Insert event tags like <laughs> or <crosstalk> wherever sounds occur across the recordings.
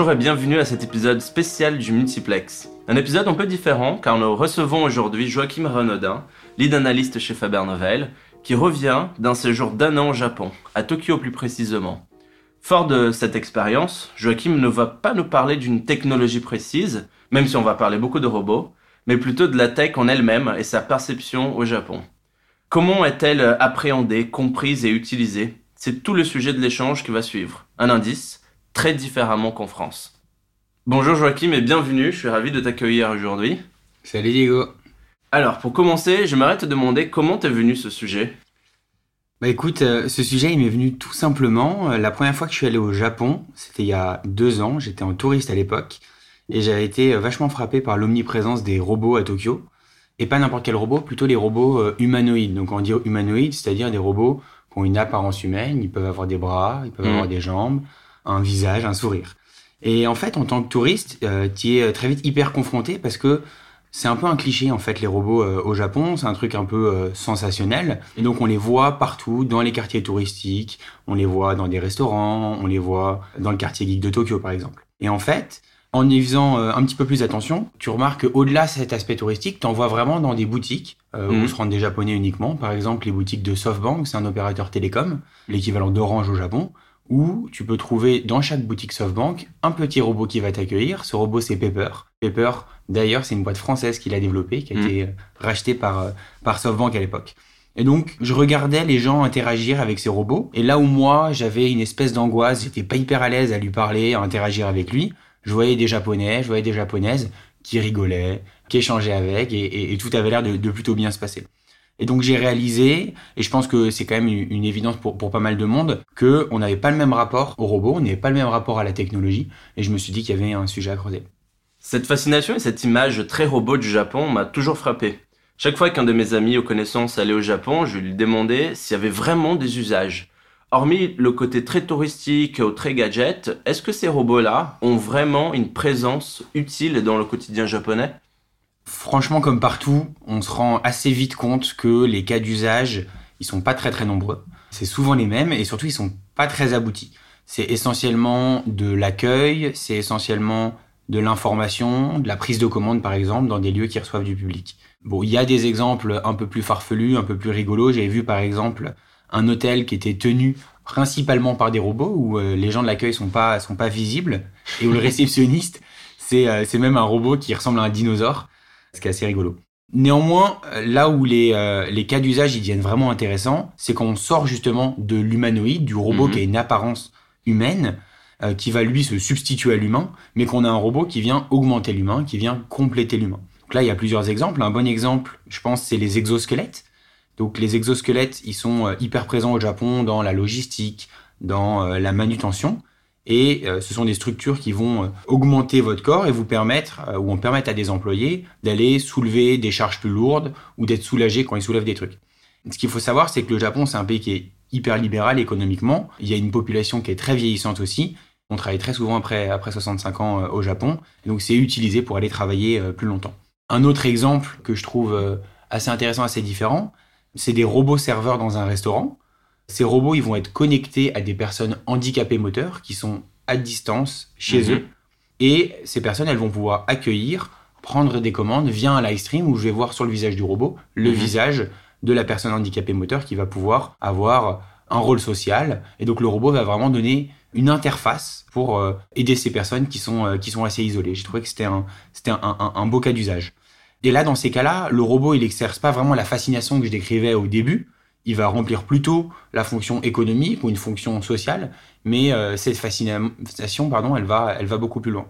Bonjour et bienvenue à cet épisode spécial du Multiplex. Un épisode un peu différent car nous recevons aujourd'hui Joachim Renaudin, lead analyste chez Faber Novel, qui revient d'un séjour d'un an au Japon, à Tokyo plus précisément. Fort de cette expérience, Joachim ne va pas nous parler d'une technologie précise, même si on va parler beaucoup de robots, mais plutôt de la tech en elle-même et sa perception au Japon. Comment est-elle appréhendée, comprise et utilisée? C'est tout le sujet de l'échange qui va suivre. Un indice, très différemment qu'en France. Bonjour Joachim et bienvenue, je suis ravi de t'accueillir aujourd'hui. Salut Diego. Alors pour commencer, j'aimerais te demander comment t'es venu ce sujet Bah écoute, euh, ce sujet il m'est venu tout simplement. Euh, la première fois que je suis allé au Japon, c'était il y a deux ans, j'étais en touriste à l'époque, et j'avais été euh, vachement frappé par l'omniprésence des robots à Tokyo. Et pas n'importe quel robot, plutôt les robots humanoïdes. Donc on dit humanoïdes, c'est-à-dire des robots qui ont une apparence humaine, ils peuvent avoir des bras, ils peuvent Mm. avoir des jambes, un visage, un sourire. Et en fait, en tant que touriste, euh, tu es très vite hyper confronté parce que c'est un peu un cliché en fait les robots euh, au Japon, c'est un truc un peu euh, sensationnel. Et donc on les voit partout dans les quartiers touristiques, on les voit dans des restaurants, on les voit dans le quartier geek de Tokyo par exemple. Et en fait, en y faisant euh, un petit peu plus attention, tu remarques qu'au-delà de cet aspect touristique, t'en vois vraiment dans des boutiques euh, Mhm. où se rendent des Japonais uniquement. Par exemple, les boutiques de SoftBank, c'est un opérateur télécom, l'équivalent d'Orange au Japon, où tu peux trouver dans chaque boutique SoftBank un petit robot qui va t'accueillir. Ce robot, c'est Pepper. Pepper, d'ailleurs, c'est une boîte française qui l'a développé, qui a Mhm. été euh, rachetée par, euh, par SoftBank à l'époque. Et donc, je regardais les gens interagir avec ces robots. Et là où moi, j'avais une espèce d'angoisse, j'étais pas hyper à l'aise à lui parler, à interagir avec lui, je voyais des Japonais, je voyais des Japonaises qui rigolaient, qui échangeaient avec, et, et- et tout avait l'air de, de plutôt bien se passer. Et donc j'ai réalisé, et je pense que c'est quand même une, évidence pour, pas mal de monde, que on n'avait pas le même rapport au robot, on n'avait pas le même rapport à la technologie, et je me suis dit qu'il y avait un sujet à creuser. Cette fascination et cette image très robot du Japon m'a toujours frappé. Chaque fois qu'un de mes amis ou connaissances allait au Japon, je lui demandais s'il y avait vraiment des usages. Hormis le côté très touristique ou très gadget, est-ce que ces robots-là ont vraiment une présence utile dans le quotidien japonais? Franchement, comme partout, on se rend assez vite compte que les cas d'usage, ils sont pas très très nombreux. C'est souvent les mêmes, et surtout ils sont pas très aboutis. C'est essentiellement de l'accueil, c'est essentiellement de l'information, de la prise de commande par exemple, dans des lieux qui reçoivent du public. Bon, il y a des exemples un peu plus farfelus, un peu plus rigolos. J'avais vu par exemple un hôtel qui était tenu principalement par des robots où euh, les gens de l'accueil sont pas sont pas visibles et où le réceptionniste <laughs> c'est euh, c'est même un robot qui ressemble à un dinosaure, ce qui est assez rigolo. Néanmoins, euh, là où les, euh, les cas d'usage ils deviennent vraiment intéressants, c'est quand on sort justement de l'humanoïde, du robot Mhm. qui a une apparence humaine, euh, qui va lui se substituer à l'humain, mais qu'on a un robot qui vient augmenter l'humain, qui vient compléter l'humain. Donc là, il y a plusieurs exemples. Un bon exemple, je pense, c'est les exosquelettes. Donc les exosquelettes, ils sont euh, hyper présents au Japon dans la logistique, dans euh, la manutention. Et euh, ce sont des structures qui vont euh, augmenter votre corps et vous permettre, euh, ou en permettre à des employés d'aller soulever des charges plus lourdes ou d'être soulagés quand ils soulèvent des trucs. Ce qu'il faut savoir, c'est que le Japon, c'est un pays qui est hyper libéral économiquement. Il y a une population qui est très vieillissante aussi. On travaille très souvent après, après 65 ans euh, au Japon. Donc c'est utilisé pour aller travailler euh, plus longtemps. Un autre exemple que je trouve assez intéressant, assez différent, c'est des robots serveurs dans un restaurant. Ces robots, ils vont être connectés à des personnes handicapées moteurs qui sont à distance chez Mhm. eux. Et ces personnes, elles vont pouvoir accueillir, prendre des commandes via un live stream où je vais voir sur le visage du robot le Mhm. visage de la personne handicapée moteur qui va pouvoir avoir un rôle social. Et donc le robot va vraiment donner une interface pour euh, aider ces personnes qui sont, euh, qui sont assez isolées. J'ai trouvé que c'était un, c'était un, un- un beau cas d'usage. Et là, dans ces cas-là, le robot, il exerce pas vraiment la fascination que je décrivais au début. Il va remplir plutôt la fonction économique ou une fonction sociale, mais euh, cette fascination, pardon, elle va, elle va beaucoup plus loin.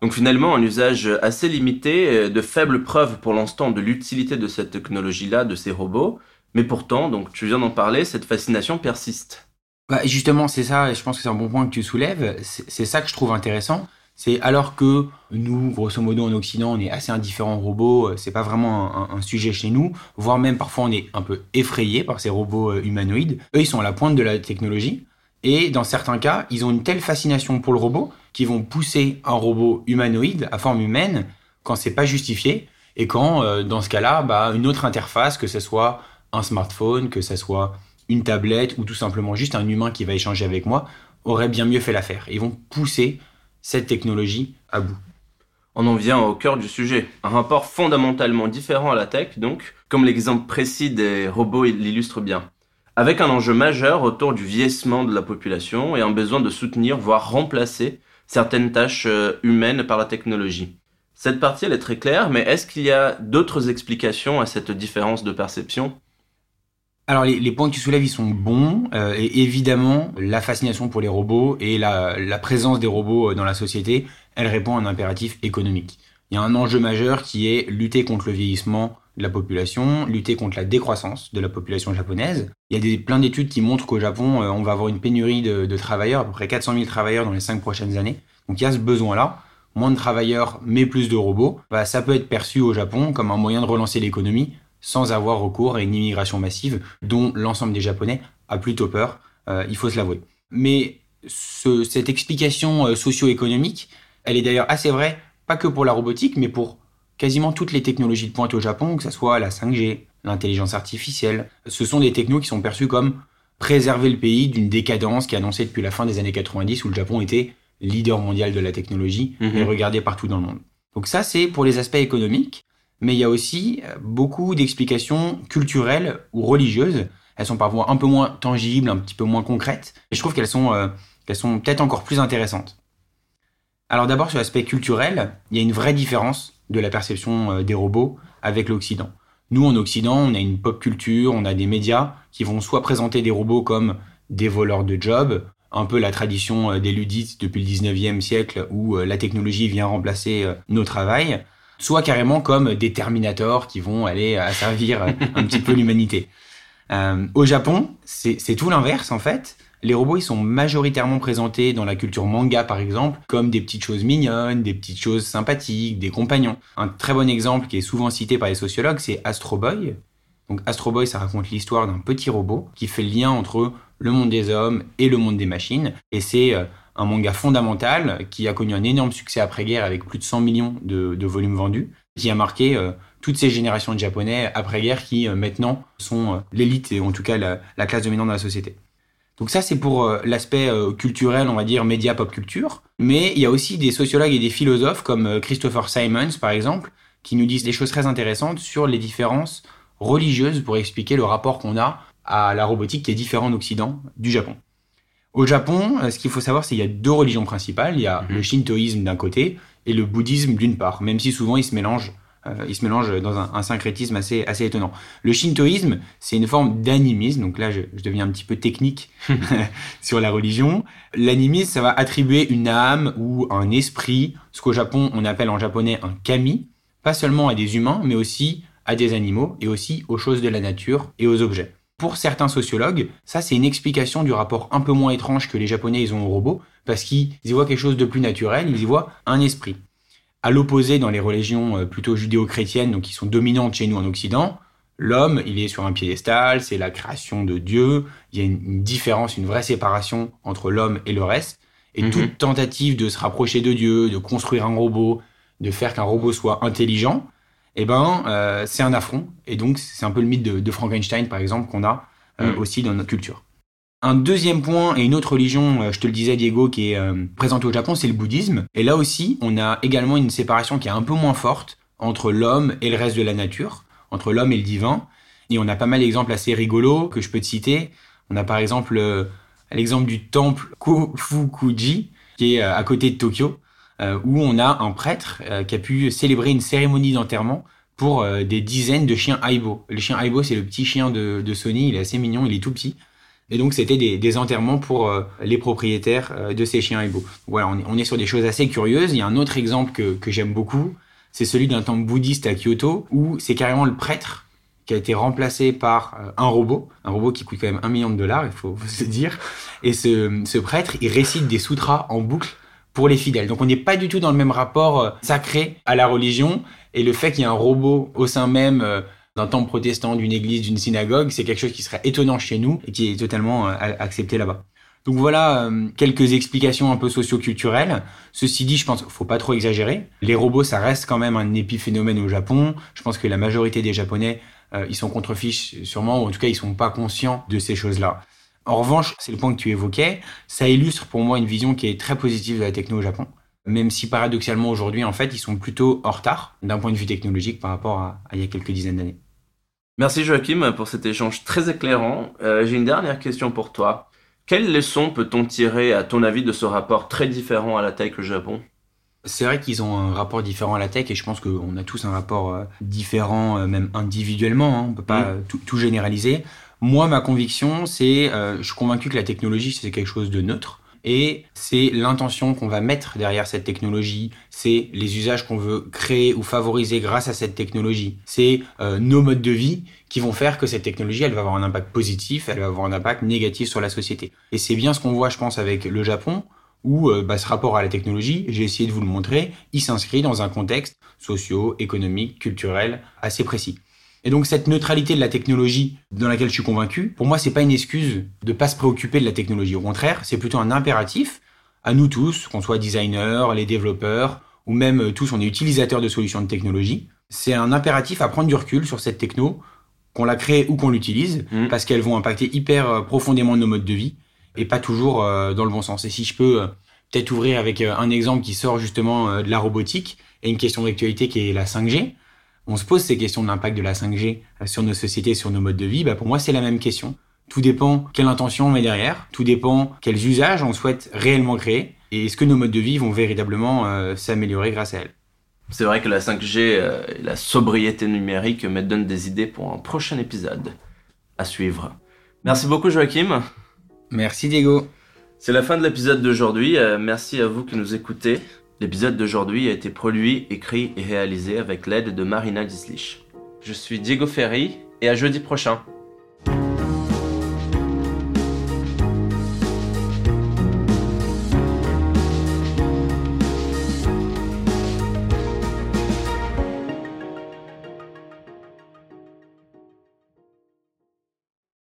Donc finalement, un usage assez limité, euh, de faibles preuves pour l'instant de l'utilité de cette technologie-là, de ces robots, mais pourtant, donc tu viens d'en parler, cette fascination persiste. Bah, justement, c'est ça, et je pense que c'est un bon point que tu soulèves. C'est c'est ça que je trouve intéressant. C'est alors que nous, grosso modo, en Occident, on est assez indifférent aux robots, euh, c'est pas vraiment un, sujet chez nous, voire même parfois on est un peu effrayé par ces robots euh, humanoïdes. Eux, ils sont à la pointe de la technologie, et dans certains cas, ils ont une telle fascination pour le robot qu'ils vont pousser un robot humanoïde à forme humaine quand c'est pas justifié, et quand, euh, dans ce cas-là, bah, une autre interface, que ce soit un smartphone, que ce soit une tablette ou tout simplement juste un humain qui va échanger avec moi, aurait bien mieux fait l'affaire. Ils vont pousser cette technologie à bout. On en vient au cœur du sujet. Un rapport fondamentalement différent à la tech, donc, comme l'exemple précis des robots l'illustre bien. Avec un enjeu majeur autour du vieillissement de la population et un besoin de soutenir, voire remplacer, certaines tâches euh, humaines par la technologie. Cette partie, elle est très claire, mais est-ce qu'il y a d'autres explications à cette différence de perception? Alors les, points que tu soulèves, ils sont bons. Euh, et évidemment, la fascination pour les robots et la, présence des robots euh, dans la société, elle répond à un impératif économique. Il y a un enjeu majeur qui est lutter contre le vieillissement de la population, lutter contre la décroissance de la population japonaise. Il y a des, plein d'études qui montrent qu'au Japon, euh, on va avoir une pénurie de, travailleurs, à peu près 400 000 travailleurs dans les cinq prochaines années. Donc il y a ce besoin-là. Moins de travailleurs, mais plus de robots. Bah, ça peut être perçu au Japon comme un moyen de relancer l'économie sans avoir recours à une immigration massive dont l'ensemble des Japonais a plutôt peur, euh, il faut se l'avouer. Mais cette explication euh, socio-économique, elle est d'ailleurs assez vraie, pas que pour la robotique, mais pour quasiment toutes les technologies de pointe au Japon, que ce soit la 5G, l'intelligence artificielle. Ce sont des technos qui sont perçus comme préserver le pays d'une décadence qui est annoncée depuis la fin des années 90 où le Japon était leader mondial de la technologie et mhm. regardé partout dans le monde. Donc ça, c'est pour les aspects économiques mais il y a aussi euh, beaucoup d'explications culturelles ou religieuses. Elles sont parfois un peu moins tangibles, un petit peu moins concrètes, et je trouve qu'elles sont, euh, sont peut-être encore plus intéressantes. Alors d'abord sur l'aspect culturel, il y a une vraie différence de la perception euh, des robots avec l'Occident. Nous en Occident, on a une pop culture, on a des médias qui vont soit présenter des robots comme des voleurs de jobs, un peu la tradition des ludites depuis le 19e siècle où la technologie vient remplacer nos travails, soit carrément comme des Terminators qui vont aller asservir un petit peu l'humanité. <laughs> Euh, au Japon, c'est tout l'inverse en fait. Les robots, ils sont majoritairement présentés dans la culture manga, par exemple, comme des petites choses mignonnes, des petites choses sympathiques, des compagnons. Un très bon exemple qui est souvent cité par les sociologues, c'est Astro Boy. Donc Astro Boy, ça raconte l'histoire d'un petit robot qui fait le lien entre le monde des hommes et le monde des machines. Et c'est euh, un manga fondamental qui a connu un énorme succès après-guerre avec plus de 100 millions de, volumes vendus, qui a marqué euh, toutes ces générations de Japonais après-guerre qui euh, maintenant sont euh, l'élite et en tout cas la, classe dominante de la société. Donc ça c'est pour l'aspect culturel, on va dire média pop culture, mais il y a aussi des sociologues et des philosophes comme Christopher Simons par exemple qui nous disent des choses très intéressantes sur les différences religieuses pour expliquer le rapport qu'on a à la robotique qui est différent en Occident du Japon. Au Japon, euh, ce qu'il faut savoir, c'est qu'il y a deux religions principales. Il y a mhm. le shintoïsme d'un côté et le bouddhisme d'une part, même si souvent ils se mélangent. Euh, ils se mélangent dans un, syncrétisme assez, assez étonnant. Le shintoïsme, c'est une forme d'animisme. Donc là, je, deviens un petit peu technique <laughs> <laughs> sur la religion. L'animisme, ça va attribuer une âme ou un esprit, ce qu'au Japon, on appelle en japonais un kami, pas seulement à des humains, mais aussi à des animaux et aussi aux choses de la nature et aux objets. Pour certains sociologues, ça c'est une explication du rapport un peu moins étrange que les Japonais ils ont au robot, parce qu'ils y voient quelque chose de plus naturel, ils y voient un esprit. À l'opposé, dans les religions euh, plutôt judéo-chrétiennes, donc qui sont dominantes chez nous en Occident, l'homme, il est sur un piédestal, c'est la création de Dieu, il y a une, différence, une vraie séparation entre l'homme et le reste, et mhm. toute tentative de se rapprocher de Dieu, de construire un robot, de faire qu'un robot soit intelligent, eh ben, euh, c'est un affront. Et donc, c'est un peu le mythe de, Frankenstein, par exemple, qu'on a euh, mm. aussi dans notre culture. Un deuxième point et une autre religion, euh, je te le disais Diego, qui est présente au Japon, c'est le bouddhisme. Et là aussi, on a également une séparation qui est un peu moins forte entre l'homme et le reste de la nature, entre l'homme et le divin. Et on a pas mal d'exemples assez rigolos que je peux te citer. On a par exemple l'exemple du temple Kofukuji, qui est à côté de Tokyo, où on a un prêtre euh, qui a pu célébrer une cérémonie d'enterrement pour euh, des dizaines de chiens Aibo. Le chien Aibo, c'est le petit chien de, Sony, il est assez mignon, il est tout petit. Et donc, c'était des, enterrements pour les propriétaires de ces chiens Aibo. Voilà, on est, sur des choses assez curieuses. Il y a un autre exemple que, j'aime beaucoup, c'est celui d'un temple bouddhiste à Kyoto, où c'est carrément le prêtre qui a été remplacé par un robot, un robot qui coûte quand même un million de dollars, il faut, faut se dire. Et ce, ce prêtre, il récite des sutras en boucle les fidèles. Donc on n'est pas du tout dans le même rapport euh, sacré à la religion et le fait qu'il y ait un robot au sein même euh, d'un temple protestant, d'une église, d'une synagogue, c'est quelque chose qui serait étonnant chez nous et qui est totalement euh, accepté là-bas. Donc voilà quelques explications un peu socio-culturelles. Ceci dit, je pense qu'il faut pas trop exagérer. Les robots, ça reste quand même un épiphénomène au Japon. Je pense que la majorité des Japonais, ils sont contrefiches sûrement, ou en tout cas, ils sont pas conscients de ces choses-là. En revanche, c'est le point que tu évoquais, ça illustre pour moi une vision qui est très positive de la techno au Japon. même si paradoxalement aujourd'hui, en fait, ils sont plutôt en retard d'un point de vue technologique par rapport à, il y a quelques dizaines d'années. Merci Joachim pour cet échange très éclairant. Euh, j'ai une dernière question pour toi. Quelles leçons peut-on tirer, à ton avis, de ce rapport très différent à la tech au Japon? C'est vrai qu'ils ont un rapport différent à la tech et je pense qu'on a tous un rapport euh, différent, euh, même individuellement. Hein. on ne peut pas mm. tout, généraliser. Moi, ma conviction, c'est, je suis convaincu que la technologie, c'est quelque chose de neutre et c'est l'intention qu'on va mettre derrière cette technologie, c'est les usages qu'on veut créer ou favoriser grâce à cette technologie, c'est euh, nos modes de vie qui vont faire que cette technologie, elle va avoir un impact positif, elle va avoir un impact négatif sur la société. Et c'est bien ce qu'on voit, je pense, avec le Japon, où euh, bah, ce rapport à la technologie, j'ai essayé de vous le montrer, il s'inscrit dans un contexte socio, économique, culturel assez précis. Et donc cette neutralité de la technologie dans laquelle je suis convaincu, pour moi c'est pas une excuse de pas se préoccuper de la technologie. Au contraire, c'est plutôt un impératif à nous tous, qu'on soit designers, les développeurs ou même euh, tous on est utilisateurs de solutions de technologie. C'est un impératif à prendre du recul sur cette techno, qu'on la crée ou qu'on l'utilise, mmh. parce qu'elles vont impacter hyper euh, profondément nos modes de vie et pas toujours euh, dans le bon sens. Et si je peux peut-être ouvrir avec un exemple qui sort justement de la robotique et une question d'actualité qui est la 5G on se pose ces questions de l'impact de la 5G euh, sur nos sociétés, sur nos modes de vie, bah pour moi c'est la même question. Tout dépend quelle intention on met derrière, tout dépend quels usages on souhaite réellement créer, et est-ce que nos modes de vie vont véritablement euh, s'améliorer grâce à elle? C'est vrai que la 5G euh, et la sobriété numérique me donnent des idées pour un prochain épisode à suivre. Merci beaucoup Joachim. Merci Diego. C'est la fin de l'épisode d'aujourd'hui. merci à vous qui nous écoutez. L'épisode d'aujourd'hui a été produit, écrit et réalisé avec l'aide de Marina Dislich. Je suis Diego Ferry et à jeudi prochain.